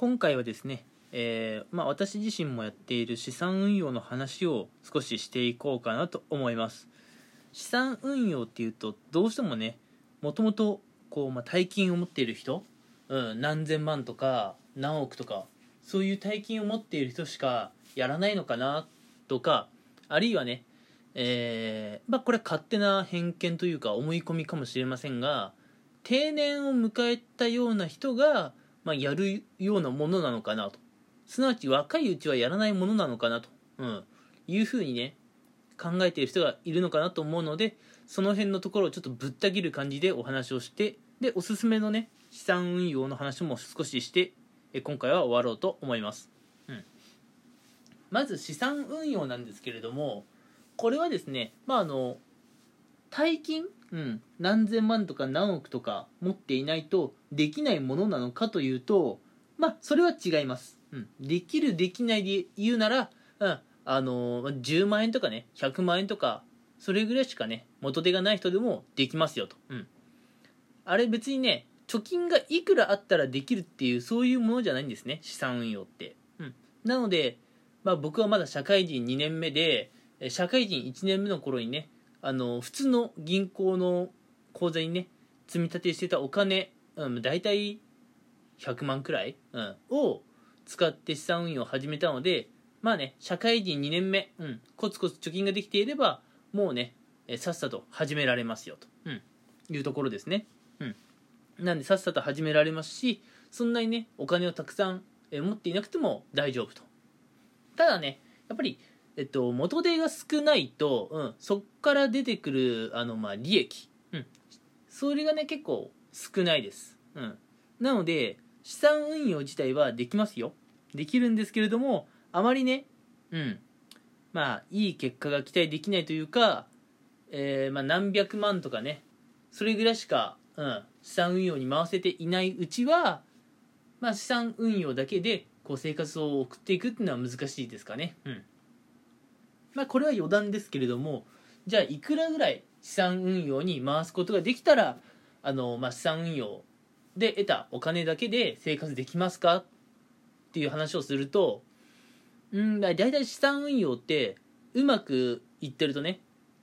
今回はですね、えーまあ、私自身もやっている資産運用の話を少ししていこうかなと思います。資産運用っていうとどうしてもねもともとこう、まあ、大金を持っている人、うん、何千万とか何億とかそういう大金を持っている人しかやらないのかなとかあるいはねえー、まあこれは勝手な偏見というか思い込みかもしれませんが定年を迎えたような人が、まあ、やるようなものなのかなと。すなわち若いうちはやらないものなのかなと、うん、いうふうにね考えている人がいるのかなと思うのでその辺のところをちょっとぶった切る感じでお話をしてでおすすめのね資産運用の話も少しして今回は終わろうと思います、うん、まず資産運用なんですけれどもこれはですねまああの大金、うん、何千万とか何億とか持っていないとできないものなのかというとまあそれは違います、うん、できるできないで言うなら、うん、あの10万円とかね100万円とかそれぐらいしかね元手がない人でもできますよと、うん、あれ別にね貯金がいくらあったらできるっていうそういうものじゃないんですね資産運用って、うん、なので、まあ、僕はまだ社会人2年目で社会人1年目の頃にねあの普通の銀行の口座にね積み立てしてたお金、うん、大体100万くらい、うん、を使って資産運用を始めたのでまあね社会人2年目、うん、コツコツ貯金ができていればもうねさっさと始められますよと、うん、いうところですね、うん、なんでさっさと始められますしそんなにねお金をたくさん持っていなくても大丈夫と。ただねやっぱりえっと、元手が少ないと、うん、そっから出てくる、あの、まあ、利益。うん。それがね、結構少ないです。うん。なので、資産運用自体はできますよ。できるんですけれども、あまりね、うん。まあ、いい結果が期待できないというか、えー、まあ、何百万とかね、それぐらいしか、うん、資産運用に回せていないうちは、まあ、資産運用だけで、こう、生活を送っていくっていうのは難しいですかね。うん。まあ、これは余談ですけれどもじゃあいくらぐらい資産運用に回すことができたらあの、まあ、資産運用で得たお金だけで生活できますか？っていう話をするとうんだいたい資産運用ってうまくいってるとね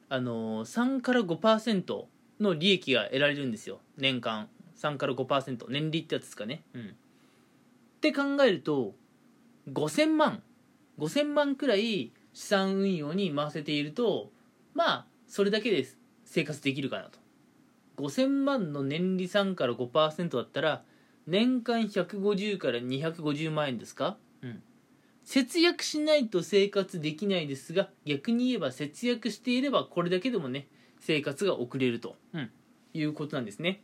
あの3から5%の利益が得られるんですよ。年間。3から5%年利ってやつですかね。うん。って考えると5000万。5000万くらい資産運用に回せているとまあそれだけで生活できるかなと。5000万の年利3から5%だったら年間150から250万円ですか？うん。節約しないと生活できないですが逆に言えば節約していればこれだけでもね生活が送れると、うん、いうことなんですね。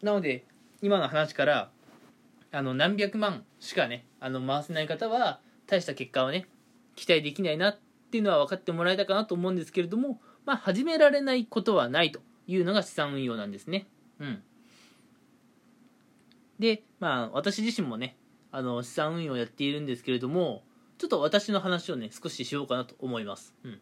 なので今の話からあの何百万しかねあの回せない方は大した結果をね期待できないなっていうのは分かってもらえたかなと思うんですけれども、まあ、始められないことはないというのが資産運用なんですね。うん。で、まあ、私自身もね、あの、資産運用をやっているんですけれども、ちょっと私の話をね、少ししようかなと思います。うん。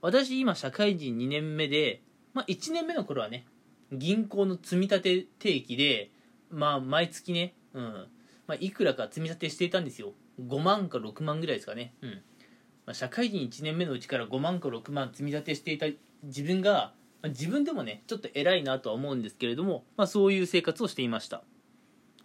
私、今、社会人2年目で、まあ、1年目の頃はね、銀行の積み立て定期で、まあ、毎月ね、うん、まあ、いくらか積み立てしていたんですよ。5万か6万ぐらいですかね。うん。まあ、社会人1年目のうちから5万か6万積み立てしていた自分が、まあ、自分でもねちょっと偉いなとは思うんですけれども、まあ、そういう生活をしていました。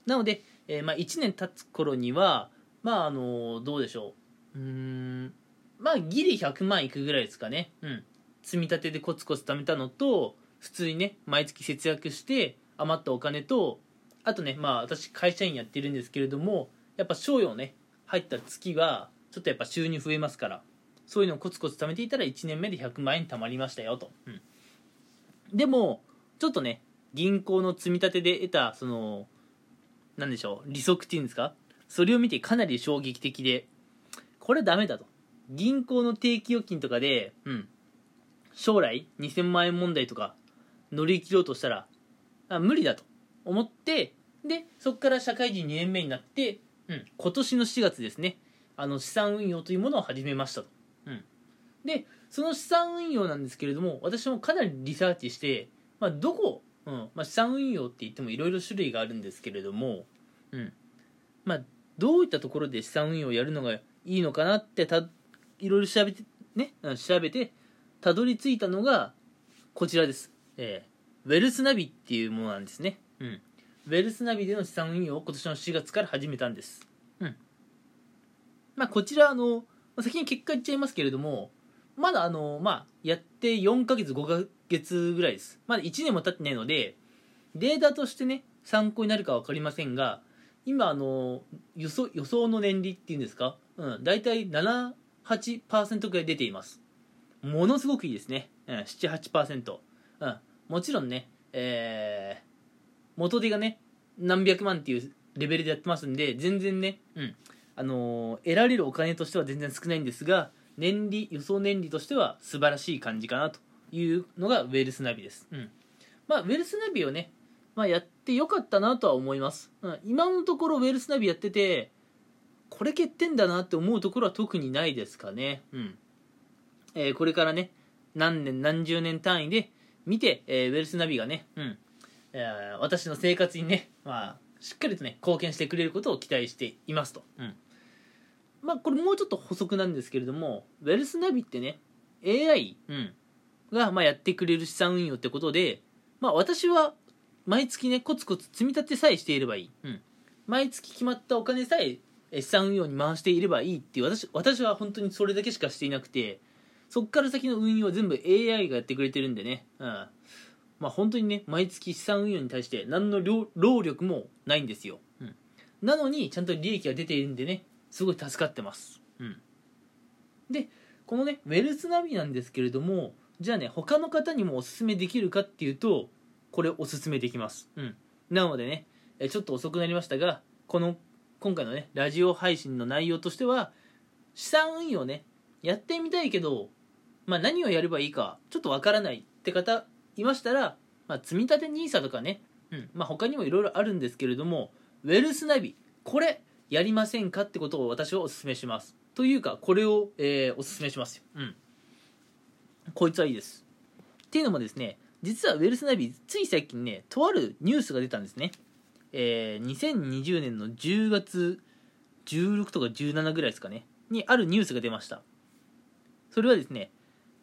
なので、えー、まあ1年経つ頃にはまああのどうでしょう。うんまあギリ100万いくぐらいですかね。うん。積み立てでコツコツ貯めたのと普通にね毎月節約して余ったお金とあとねまあ私会社員やってるんですけれどもやっぱ賞与ね入った月はちょっとやっぱ収入増えますからそういうのをコツコツ貯めていたら1年目で100万円貯まりましたよと、うん、でもちょっとね銀行の積み立てで得たその何でしょう利息っていうんですか？それを見てかなり衝撃的でこれダメだと。銀行の定期預金とかで、うん、将来2000万円問題とか乗り切ろうとしたらあ無理だと。思ってでそこから社会人2年目になって、うん、今年の4月ですね。あの資産運用というものを始めましたと、うん、でその資産運用なんですけれども私もかなりリサーチして、まあ、どこ、うんまあ、資産運用って言ってもいろいろ種類があるんですけれども、うん。まあ、どういったところで資産運用をやるのがいいのかなってたいろいろ調べてね調べてたどり着いたのがこちらです、えー、ウェルスナビっていうものなんですね、うん、ウェルスナビでの資産運用を今年の4月から始めたんです、うんまあ、こちらあの先に結果言っちゃいますけれどもまだあのまあやって4ヶ月5ヶ月ぐらいです。まだ1年も経ってないのでデータとしてね参考になるか分かりませんが今あの予想予想の年利っていうんですか、うん、大体78%ぐらい出ています。ものすごくいいですね、うん、78%、うん、もちろんね、えー、元手がね何百万っていうレベルでやってますんで全然ね、うんあのー、得られるお金としては全然少ないんですが年利予想年利としては素晴らしい感じかなというのがウェルスナビです、うん。まあ、ウェルスナビをねまあ、やってよかったなとは思います、うん、今のところウェルスナビやっててこれ欠点だなって思うところは特にないですかね。うん。えー、これからね何年何十年単位で見て、えー、ウェルスナビがね、うん。えー、私の生活にね、まあ、しっかりとね貢献してくれることを期待していますと、うん。まあ、これもうちょっと補足なんですけれどもウェルスナビってね AI、うん、がまあやってくれる資産運用ってことで、まあ、私は毎月ねコツコツ積み立てさえしていればいい、うん、毎月決まったお金さえ資産運用に回していればいいっていう私私は本当にそれだけしかしていなくてそっから先の運用は全部 AI がやってくれてるんでね、うん、まあ本当にね毎月資産運用に対して何の労力もないんですよ、うん、なのにちゃんと利益が出ているんでねすごい助かってます、うん、でこのねウェルスナビなんですけれどもじゃあね他の方にもおすすめできるかっていうとこれおすすめできます。うん。なのでね、えちょっと遅くなりましたが、この、今回のね、ラジオ配信の内容としては、資産運用ね、やってみたいけど、まあ何をやればいいか、ちょっとわからないって方いましたら、まあ積み立て NISA とかね、うん、まあ他にもいろいろあるんですけれども、ウェルスナビ、これ、やりませんかってことを私はお勧めします。というか、これを、えー、お勧めしますよ。うん。こいつはいいです。っていうのもですね、実はウェルスナビつい最近ねとあるニュースが出たんですね、えー、2020年の10月16とか17ぐらいですかねにあるニュースが出ましたそれはですね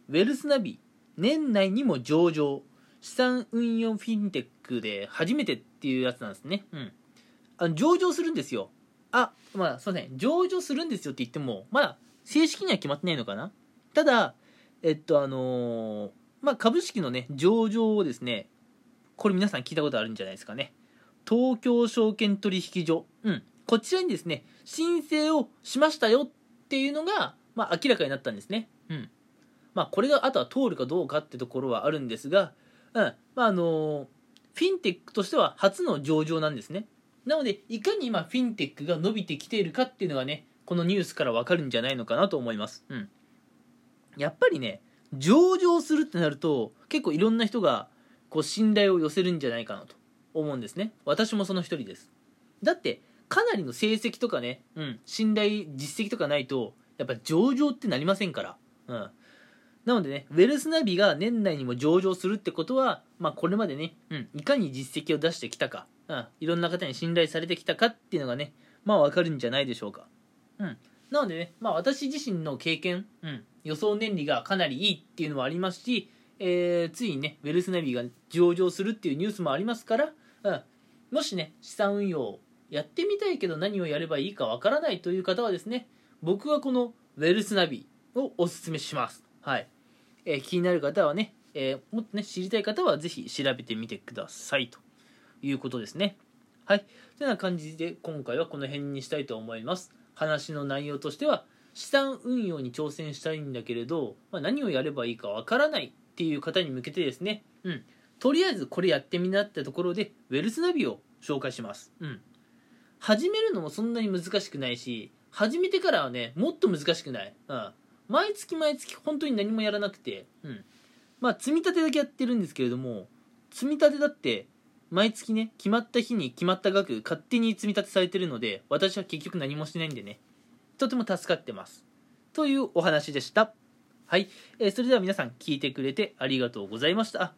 ウェルスナビ年内にも上場資産運用フィンテックで初めてっていうやつなんですねうんあ上場するんですよあまあすいません上場するんですよって言ってもまだ正式には決まってないのかなただえっとあのーまあ、株式のね、上場をですね、これ皆さん聞いたことあるんじゃないですかね。東京証券取引所。うん。こちらにですね、申請をしましたよっていうのが、まあ、明らかになったんですね。うん。まあ、これがあとは通るかどうかってところはあるんですが、うん。まあ、あのフィンテックとしては初の上場なんですね。なので、いかに今、フィンテックが伸びてきているかっていうのがね、このニュースからわかるんじゃないのかなと思います。うん。やっぱりね、上場するってなると結構いろんな人がこう信頼を寄せるんじゃないかなと思うんですね私もその一人ですだってかなりの成績とかね、うん、信頼実績とかないとやっぱ上場ってなりませんから、うん、なのでねウェルスナビが年内にも上場するってことは、まあ、これまでね、うん、いかに実績を出してきたか、うん、いろんな方に信頼されてきたかっていうのがねまあわかるんじゃないでしょうか、うん、なのでね、まあ、私自身の経験、うん、予想年利がかなりいいっていうのもありますし、えー、ついにね、ウェルスナビが上場するっていうニュースもありますから、うん、もしね、資産運用やってみたいけど何をやればいいかわからないという方はですね、僕はこのウェルスナビをおすすめします。はい。えー、気になる方はね、えー、もっとね、知りたい方はぜひ調べてみてくださいということですね。はい。というような感じで今回はこの辺にしたいと思います。話の内容としては資産運用に挑戦したいんだけれど、まあ、何をやればいいかわからないっていう方に向けてですね、うん、とりあえずこれやってみなってところでウェルスナビを紹介します、うん、始めるのもそんなに難しくないし始めてからはねもっと難しくない、うん、毎月毎月本当に何もやらなくて、うん、まあ積み立てだけやってるんですけれども積み立てだって毎月ね決まった日に決まった額勝手に積み立てされてるので私は結局何もしないんでね。とても助かってます。というお話でした。はい、えー、それでは皆さん聞いてくれてありがとうございました。